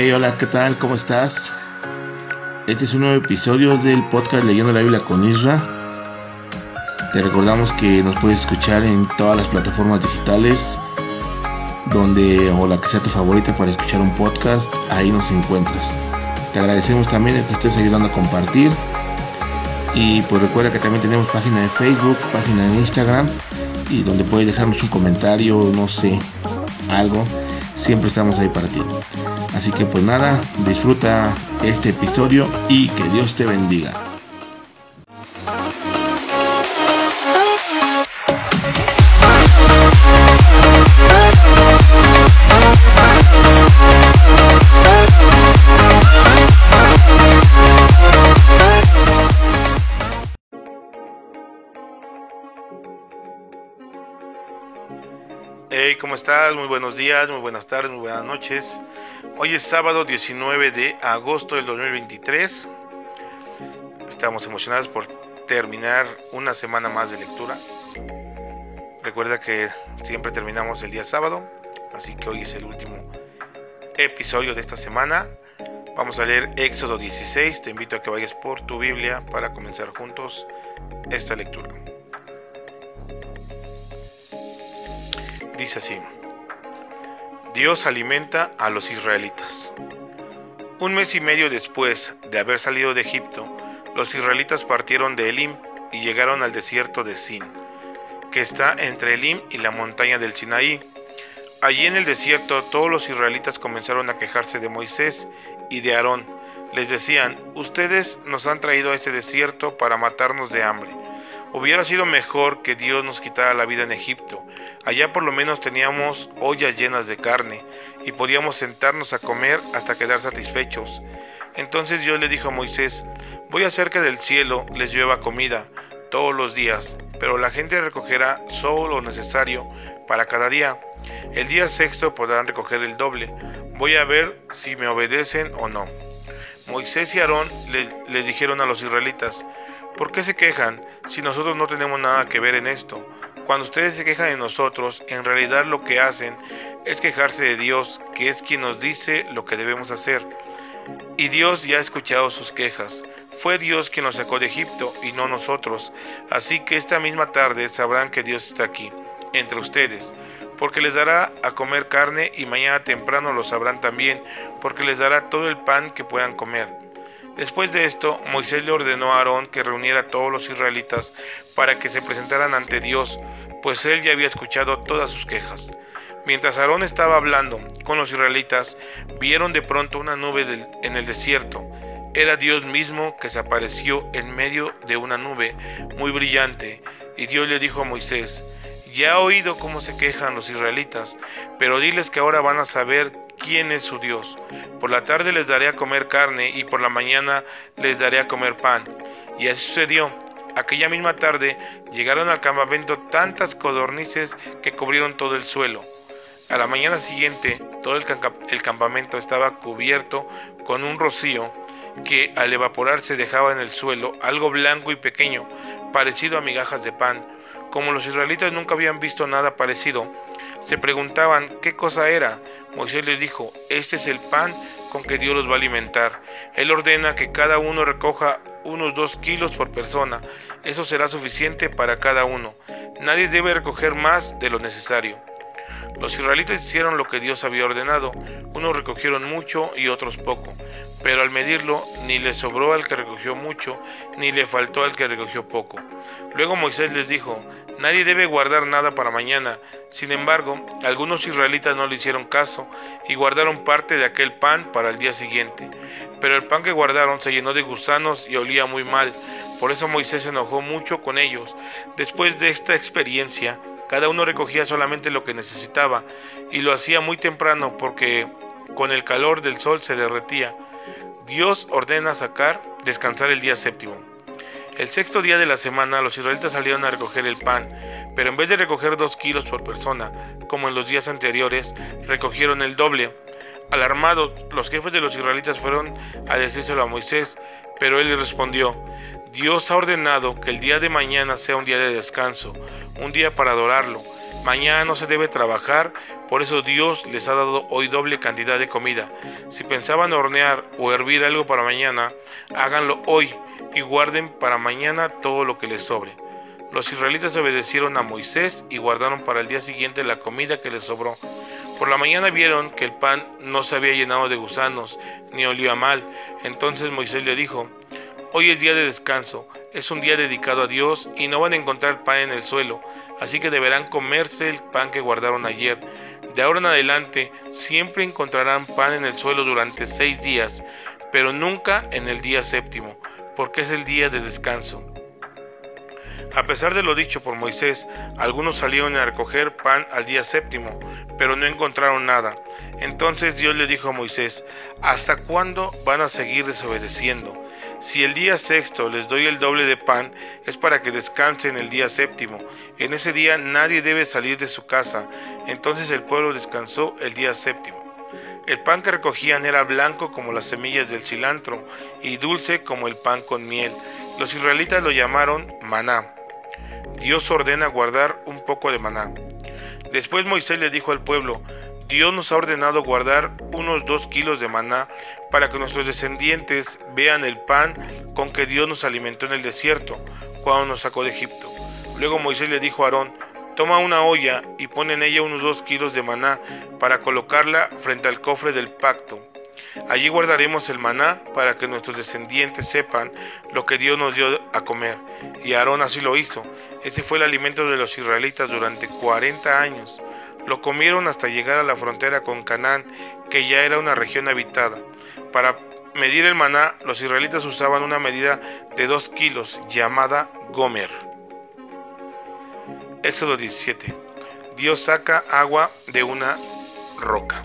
Hey, hola, ¿qué tal? ¿Cómo estás? Este es un nuevo episodio del podcast Leyendo la Biblia con Isra. Te recordamos que nos puedes escuchar en todas las plataformas digitales, donde o la que sea tu favorita para escuchar un podcast, ahí nos encuentras. Te agradecemos también que estés ayudando a compartir. Y pues recuerda que también tenemos página de Facebook, página de Instagram, y donde puedes dejarnos un comentario, no sé, algo. Siempre estamos ahí para ti. Así que pues nada, disfruta este episodio y que Dios te bendiga. ¿Cómo estás? Muy buenos días, muy buenas tardes, muy buenas noches. Hoy es sábado 19 de agosto del 2023. Estamos emocionados por terminar una semana más de lectura. Recuerda que siempre terminamos el día sábado, así que hoy es el último episodio de esta semana. Vamos a leer Éxodo 16. Te invito a que vayas por tu Biblia para comenzar juntos esta lectura. Dice así. Dios alimenta a los israelitas. Un mes y medio después de haber salido de Egipto, los israelitas partieron de Elim y llegaron al desierto de Sin, que está entre Elim y la montaña del Sinaí. Allí en el desierto todos los israelitas comenzaron a quejarse de Moisés y de Aarón. Les decían, ustedes nos han traído a este desierto para matarnos de hambre. Hubiera sido mejor que Dios nos quitara la vida en Egipto. Allá por lo menos teníamos ollas llenas de carne y podíamos sentarnos a comer hasta quedar satisfechos. Entonces Dios le dijo a Moisés, voy a hacer que del cielo les llueva comida todos los días, pero la gente recogerá solo lo necesario para cada día. El día sexto podrán recoger el doble. Voy a ver si me obedecen o no. Moisés y Aarón le, le dijeron a los israelitas, ¿Por qué se quejan si nosotros no tenemos nada que ver en esto? Cuando ustedes se quejan de nosotros, en realidad lo que hacen es quejarse de Dios, que es quien nos dice lo que debemos hacer. Y Dios ya ha escuchado sus quejas. Fue Dios quien nos sacó de Egipto y no nosotros. Así que esta misma tarde sabrán que Dios está aquí, entre ustedes, porque les dará a comer carne y mañana temprano lo sabrán también, porque les dará todo el pan que puedan comer. Después de esto, Moisés le ordenó a Aarón que reuniera a todos los israelitas para que se presentaran ante Dios, pues él ya había escuchado todas sus quejas. Mientras Aarón estaba hablando con los israelitas, vieron de pronto una nube en el desierto. Era Dios mismo que se apareció en medio de una nube muy brillante, y Dios le dijo a Moisés, ya he oído cómo se quejan los israelitas, pero diles que ahora van a saber quién es su Dios. Por la tarde les daré a comer carne y por la mañana les daré a comer pan. Y así sucedió. Aquella misma tarde llegaron al campamento tantas codornices que cubrieron todo el suelo. A la mañana siguiente todo el campamento estaba cubierto con un rocío que al evaporarse dejaba en el suelo algo blanco y pequeño, parecido a migajas de pan. Como los israelitas nunca habían visto nada parecido, se preguntaban qué cosa era. Moisés les dijo, este es el pan con que Dios los va a alimentar. Él ordena que cada uno recoja unos dos kilos por persona. Eso será suficiente para cada uno. Nadie debe recoger más de lo necesario. Los israelitas hicieron lo que Dios había ordenado. Unos recogieron mucho y otros poco. Pero al medirlo, ni le sobró al que recogió mucho, ni le faltó al que recogió poco. Luego Moisés les dijo, Nadie debe guardar nada para mañana. Sin embargo, algunos israelitas no le hicieron caso y guardaron parte de aquel pan para el día siguiente. Pero el pan que guardaron se llenó de gusanos y olía muy mal. Por eso Moisés se enojó mucho con ellos. Después de esta experiencia, cada uno recogía solamente lo que necesitaba y lo hacía muy temprano porque con el calor del sol se derretía. Dios ordena sacar, descansar el día séptimo. El sexto día de la semana los israelitas salieron a recoger el pan, pero en vez de recoger dos kilos por persona, como en los días anteriores, recogieron el doble. Alarmados, los jefes de los israelitas fueron a decírselo a Moisés, pero él respondió, Dios ha ordenado que el día de mañana sea un día de descanso, un día para adorarlo. Mañana no se debe trabajar, por eso Dios les ha dado hoy doble cantidad de comida. Si pensaban hornear o hervir algo para mañana, háganlo hoy y guarden para mañana todo lo que les sobre. Los israelitas obedecieron a Moisés y guardaron para el día siguiente la comida que les sobró. Por la mañana vieron que el pan no se había llenado de gusanos, ni olía mal. Entonces Moisés le dijo, Hoy es día de descanso, es un día dedicado a Dios y no van a encontrar pan en el suelo, así que deberán comerse el pan que guardaron ayer. De ahora en adelante siempre encontrarán pan en el suelo durante seis días, pero nunca en el día séptimo, porque es el día de descanso. A pesar de lo dicho por Moisés, algunos salieron a recoger pan al día séptimo, pero no encontraron nada. Entonces Dios le dijo a Moisés, ¿hasta cuándo van a seguir desobedeciendo? Si el día sexto les doy el doble de pan, es para que descansen el día séptimo. En ese día nadie debe salir de su casa. Entonces el pueblo descansó el día séptimo. El pan que recogían era blanco como las semillas del cilantro y dulce como el pan con miel. Los israelitas lo llamaron maná. Dios ordena guardar un poco de maná. Después Moisés le dijo al pueblo, Dios nos ha ordenado guardar unos dos kilos de maná para que nuestros descendientes vean el pan con que Dios nos alimentó en el desierto cuando nos sacó de Egipto. Luego Moisés le dijo a Aarón, toma una olla y pon en ella unos dos kilos de maná para colocarla frente al cofre del pacto. Allí guardaremos el maná para que nuestros descendientes sepan lo que Dios nos dio a comer. Y Aarón así lo hizo. Ese fue el alimento de los israelitas durante 40 años. Lo comieron hasta llegar a la frontera con Canaán, que ya era una región habitada. Para medir el maná, los israelitas usaban una medida de 2 kilos llamada Gomer. Éxodo 17. Dios saca agua de una roca.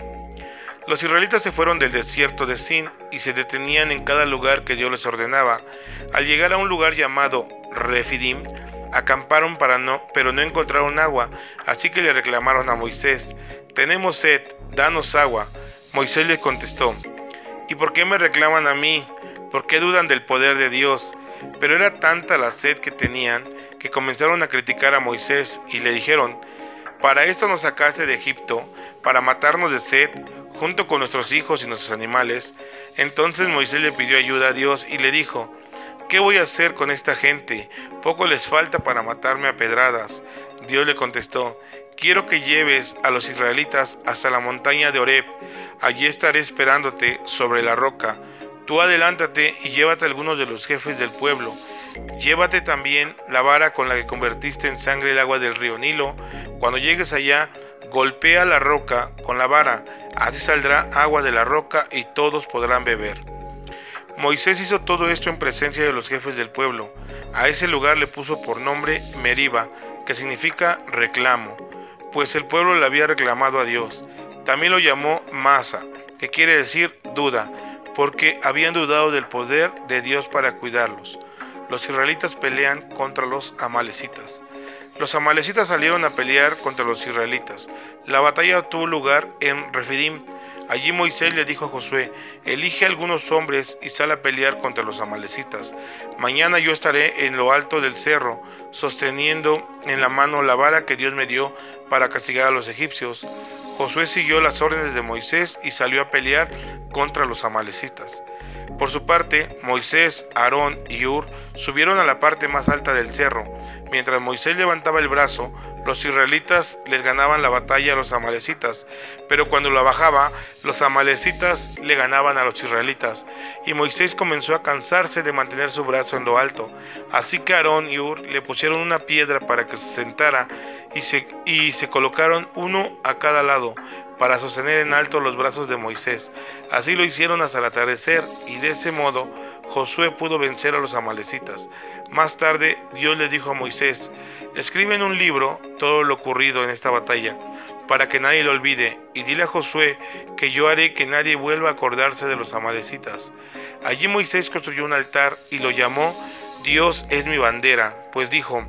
Los israelitas se fueron del desierto de Sin y se detenían en cada lugar que Dios les ordenaba. Al llegar a un lugar llamado Refidim, acamparon para no, pero no encontraron agua, así que le reclamaron a Moisés, tenemos sed, danos agua. Moisés les contestó, ¿y por qué me reclaman a mí? ¿Por qué dudan del poder de Dios? Pero era tanta la sed que tenían que comenzaron a criticar a Moisés y le dijeron, para esto nos sacaste de Egipto, para matarnos de sed, junto con nuestros hijos y nuestros animales. Entonces Moisés le pidió ayuda a Dios y le dijo, ¿qué voy a hacer con esta gente? Poco les falta para matarme a pedradas. Dios le contestó, quiero que lleves a los israelitas hasta la montaña de Oreb. Allí estaré esperándote sobre la roca. Tú adelántate y llévate a algunos de los jefes del pueblo. Llévate también la vara con la que convertiste en sangre el agua del río Nilo. Cuando llegues allá, golpea la roca con la vara, así saldrá agua de la roca y todos podrán beber. Moisés hizo todo esto en presencia de los jefes del pueblo. A ese lugar le puso por nombre Meriba, que significa reclamo, pues el pueblo le había reclamado a Dios. También lo llamó Masa, que quiere decir duda, porque habían dudado del poder de Dios para cuidarlos. Los israelitas pelean contra los amalecitas. Los amalecitas salieron a pelear contra los israelitas. La batalla tuvo lugar en Refidim. Allí Moisés le dijo a Josué, elige algunos hombres y sal a pelear contra los amalecitas. Mañana yo estaré en lo alto del cerro, sosteniendo en la mano la vara que Dios me dio para castigar a los egipcios. Josué siguió las órdenes de Moisés y salió a pelear contra los amalecitas. Por su parte, Moisés, Aarón y Ur subieron a la parte más alta del cerro. Mientras Moisés levantaba el brazo, los israelitas les ganaban la batalla a los amalecitas, pero cuando la bajaba, los amalecitas le ganaban a los israelitas. Y Moisés comenzó a cansarse de mantener su brazo en lo alto. Así que Aarón y Ur le pusieron una piedra para que se sentara y se, y se colocaron uno a cada lado para sostener en alto los brazos de Moisés. Así lo hicieron hasta el atardecer y de ese modo Josué pudo vencer a los amalecitas. Más tarde Dios le dijo a Moisés, escribe en un libro todo lo ocurrido en esta batalla, para que nadie lo olvide, y dile a Josué que yo haré que nadie vuelva a acordarse de los amalecitas. Allí Moisés construyó un altar y lo llamó Dios es mi bandera, pues dijo,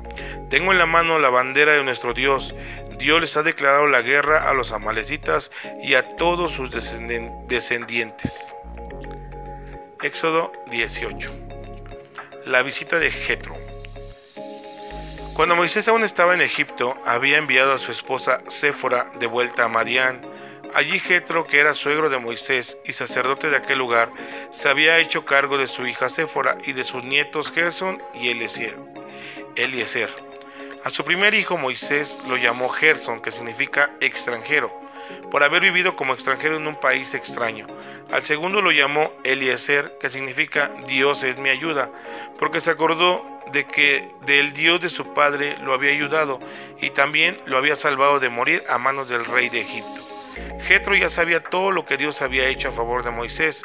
tengo en la mano la bandera de nuestro Dios, Dios les ha declarado la guerra a los amalecitas y a todos sus descendientes. Éxodo 18. La visita de Jetro. Cuando Moisés aún estaba en Egipto, había enviado a su esposa Séfora de vuelta a Madián. Allí Jetro, que era suegro de Moisés y sacerdote de aquel lugar, se había hecho cargo de su hija Séfora y de sus nietos Gerson y Eliezer. A su primer hijo Moisés lo llamó Gerson, que significa extranjero, por haber vivido como extranjero en un país extraño. Al segundo lo llamó Eliezer, que significa Dios es mi ayuda, porque se acordó de que del Dios de su padre lo había ayudado y también lo había salvado de morir a manos del rey de Egipto. Jetro ya sabía todo lo que Dios había hecho a favor de Moisés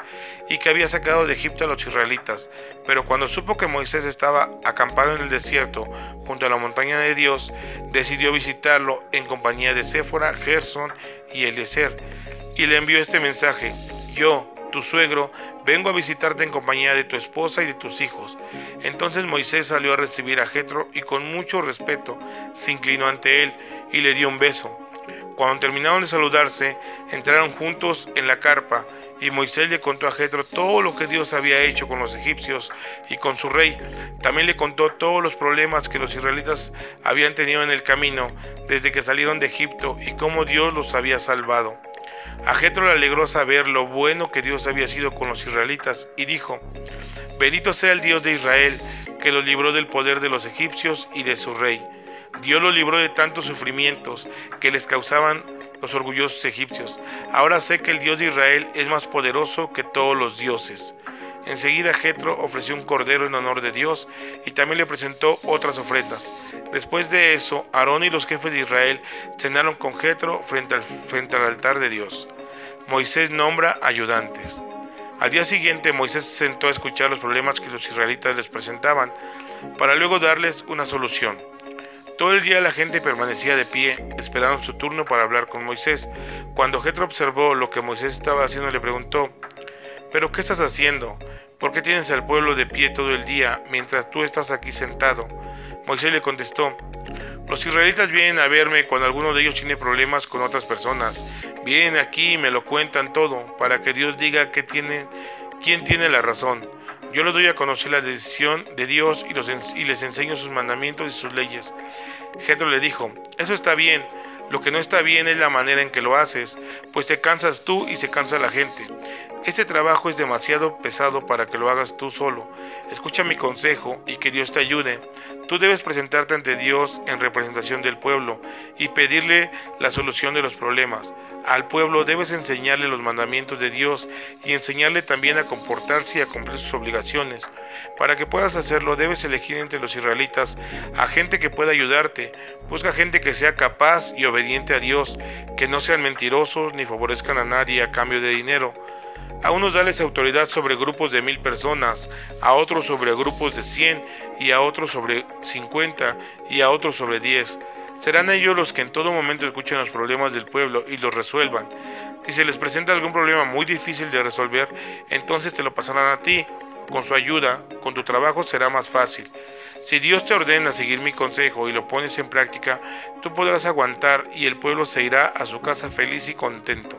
y que había sacado de Egipto a los israelitas, pero cuando supo que Moisés estaba acampado en el desierto junto a la montaña de Dios, decidió visitarlo en compañía de Séfora, Gerson y Eliezer, y le envió este mensaje: Yo, tu suegro, vengo a visitarte en compañía de tu esposa y de tus hijos. Entonces Moisés salió a recibir a Jetro y con mucho respeto se inclinó ante él y le dio un beso. Cuando terminaron de saludarse, entraron juntos en la carpa y Moisés le contó a Jetro todo lo que Dios había hecho con los egipcios y con su rey. También le contó todos los problemas que los israelitas habían tenido en el camino desde que salieron de Egipto y cómo Dios los había salvado. A Jetro le alegró saber lo bueno que Dios había sido con los israelitas y dijo: Bendito sea el Dios de Israel que los libró del poder de los egipcios y de su rey Dios lo libró de tantos sufrimientos que les causaban los orgullosos egipcios. Ahora sé que el Dios de Israel es más poderoso que todos los dioses. Enseguida Jetro ofreció un cordero en honor de Dios y también le presentó otras ofrendas. Después de eso, Aarón y los jefes de Israel cenaron con Jetro frente al, frente al altar de Dios. Moisés nombra ayudantes. Al día siguiente Moisés se sentó a escuchar los problemas que los israelitas les presentaban para luego darles una solución. Todo el día la gente permanecía de pie, esperando su turno para hablar con Moisés. Cuando Jetro observó lo que Moisés estaba haciendo, le preguntó: ¿Pero qué estás haciendo? ¿Por qué tienes al pueblo de pie todo el día mientras tú estás aquí sentado? Moisés le contestó: Los israelitas vienen a verme cuando alguno de ellos tiene problemas con otras personas. Vienen aquí y me lo cuentan todo para que Dios diga tiene, quién tiene la razón. Yo les doy a conocer la decisión de Dios y, y les enseño sus mandamientos y sus leyes. Jetro le dijo, eso está bien, lo que no está bien es la manera en que lo haces, pues te cansas tú y se cansa la gente. Este trabajo es demasiado pesado para que lo hagas tú solo. Escucha mi consejo y que Dios te ayude. Tú debes presentarte ante Dios en representación del pueblo y pedirle la solución de los problemas. Al pueblo debes enseñarle los mandamientos de Dios y enseñarle también a comportarse y a cumplir sus obligaciones. Para que puedas hacerlo debes elegir entre los israelitas a gente que pueda ayudarte. Busca gente que sea capaz y obediente a Dios, que no sean mentirosos ni favorezcan a nadie a cambio de dinero. A unos dales autoridad sobre grupos de mil personas, a otros sobre grupos de cien y a otros sobre cincuenta y a otros sobre diez Serán ellos los que en todo momento escuchen los problemas del pueblo y los resuelvan. Si se les presenta algún problema muy difícil de resolver, entonces te lo pasarán a ti. Con su ayuda, con tu trabajo será más fácil. Si Dios te ordena seguir mi consejo y lo pones en práctica, tú podrás aguantar y el pueblo se irá a su casa feliz y contento.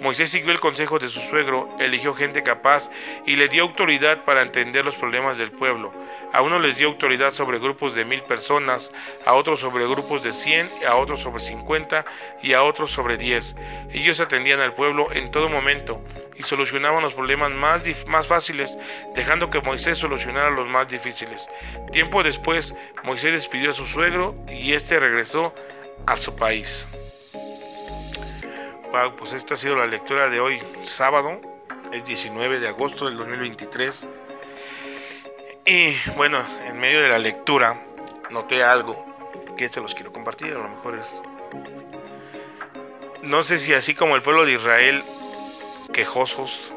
Moisés siguió el consejo de su suegro, eligió gente capaz y le dio autoridad para entender los problemas del pueblo. A uno les dio autoridad sobre grupos de mil personas, a otros sobre grupos de cien, a otros sobre cincuenta y a otros sobre diez. Ellos atendían al pueblo en todo momento y solucionaban los problemas más, más fáciles, dejando que Moisés solucionara los más difíciles. Tiempo después, Moisés despidió a su suegro y éste regresó a su país. Wow, pues esta ha sido la lectura de hoy, sábado, es 19 de agosto del 2023. Y bueno, en medio de la lectura noté algo que se los quiero compartir, a lo mejor es... No sé si así como el pueblo de Israel, quejosos,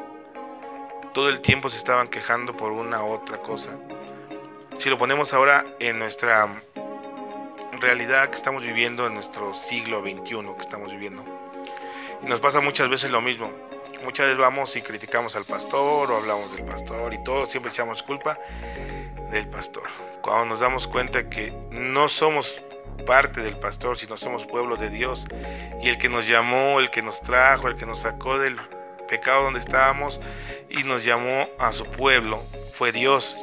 todo el tiempo se estaban quejando por una u otra cosa. Si lo ponemos ahora en nuestra realidad que estamos viviendo, en nuestro siglo XXI que estamos viviendo, y nos pasa muchas veces lo mismo. Muchas veces vamos y criticamos al pastor o hablamos del pastor y todo, siempre echamos culpa del pastor. Cuando nos damos cuenta que no somos parte del pastor, sino somos pueblo de Dios. Y el que nos llamó, el que nos trajo, el que nos sacó del pecado donde estábamos y nos llamó a su pueblo fue Dios.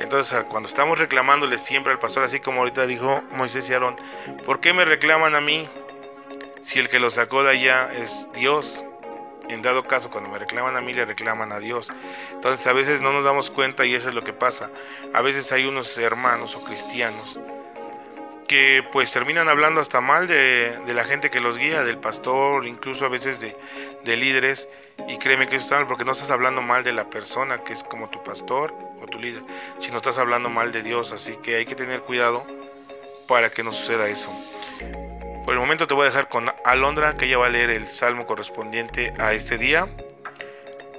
Entonces, cuando estamos reclamándole siempre al pastor, así como ahorita dijo Moisés y Aarón, ¿por qué me reclaman a mí si el que lo sacó de allá es Dios? En dado caso, cuando me reclaman a mí, le reclaman a Dios. Entonces, a veces no nos damos cuenta y eso es lo que pasa. A veces hay unos hermanos o cristianos que pues terminan hablando hasta mal de, la gente que los guía, del pastor, incluso a veces de, de líderes. Y créeme que eso está mal porque no estás hablando mal de la persona que es como tu pastor o tu líder, sino estás hablando mal de Dios. Así que hay que tener cuidado para que no suceda eso. Por el momento te voy a dejar con Alondra, que ella va a leer el salmo correspondiente a este día.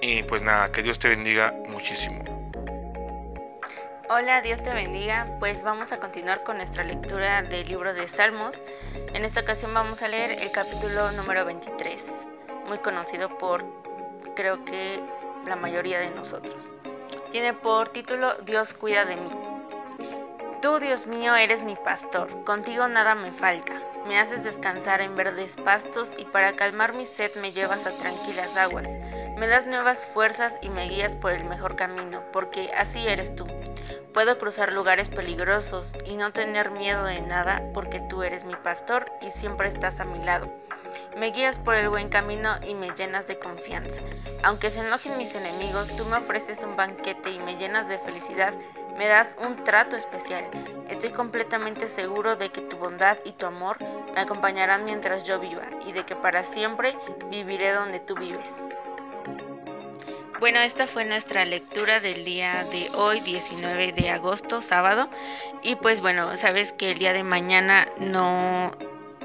Y pues nada, que Dios te bendiga muchísimo. Hola, Dios te bendiga. Pues vamos a continuar con nuestra lectura del libro de Salmos. En esta ocasión vamos a leer el capítulo número 23, muy conocido por creo que la mayoría de nosotros. Tiene por título Dios cuida de mí. Tú, Dios mío, eres mi pastor, contigo nada me falta. Me haces descansar en verdes pastos y para calmar mi sed me llevas a tranquilas aguas. Me das nuevas fuerzas y me guías por el mejor camino, porque así eres tú. Puedo cruzar lugares peligrosos y no tener miedo de nada porque tú eres mi pastor y siempre estás a mi lado. Me guías por el buen camino y me llenas de confianza. Aunque se enojen mis enemigos, tú me ofreces un banquete y me llenas de felicidad. Me das un trato especial. Estoy completamente seguro de que tu bondad y tu amor me acompañarán mientras yo viva y de que para siempre viviré donde tú vives. Bueno, esta fue nuestra lectura del día de hoy, 19 de agosto, sábado. Y pues bueno, sabes que el día de mañana no,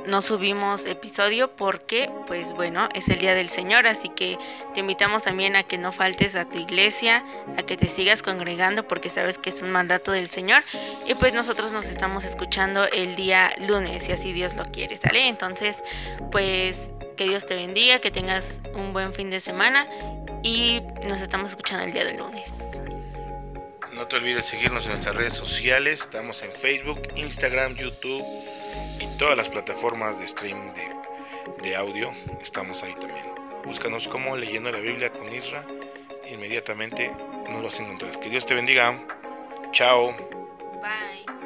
no subimos episodio porque pues bueno, es el día del Señor, así que te invitamos también a que no faltes a tu iglesia, a que te sigas congregando porque sabes que es un mandato del Señor. Y pues nosotros nos estamos escuchando el día lunes, si así Dios lo quiere, ¿sale? Entonces, pues que Dios te bendiga, que tengas un buen fin de semana y nos estamos escuchando el día del lunes. No te olvides seguirnos en nuestras redes sociales, estamos en Facebook, Instagram, YouTube todas las plataformas de streaming de, audio, estamos ahí también. Búscanos como leyendo la Biblia con Isra, inmediatamente nos vas a encontrar. Que Dios te bendiga. Chao. Bye.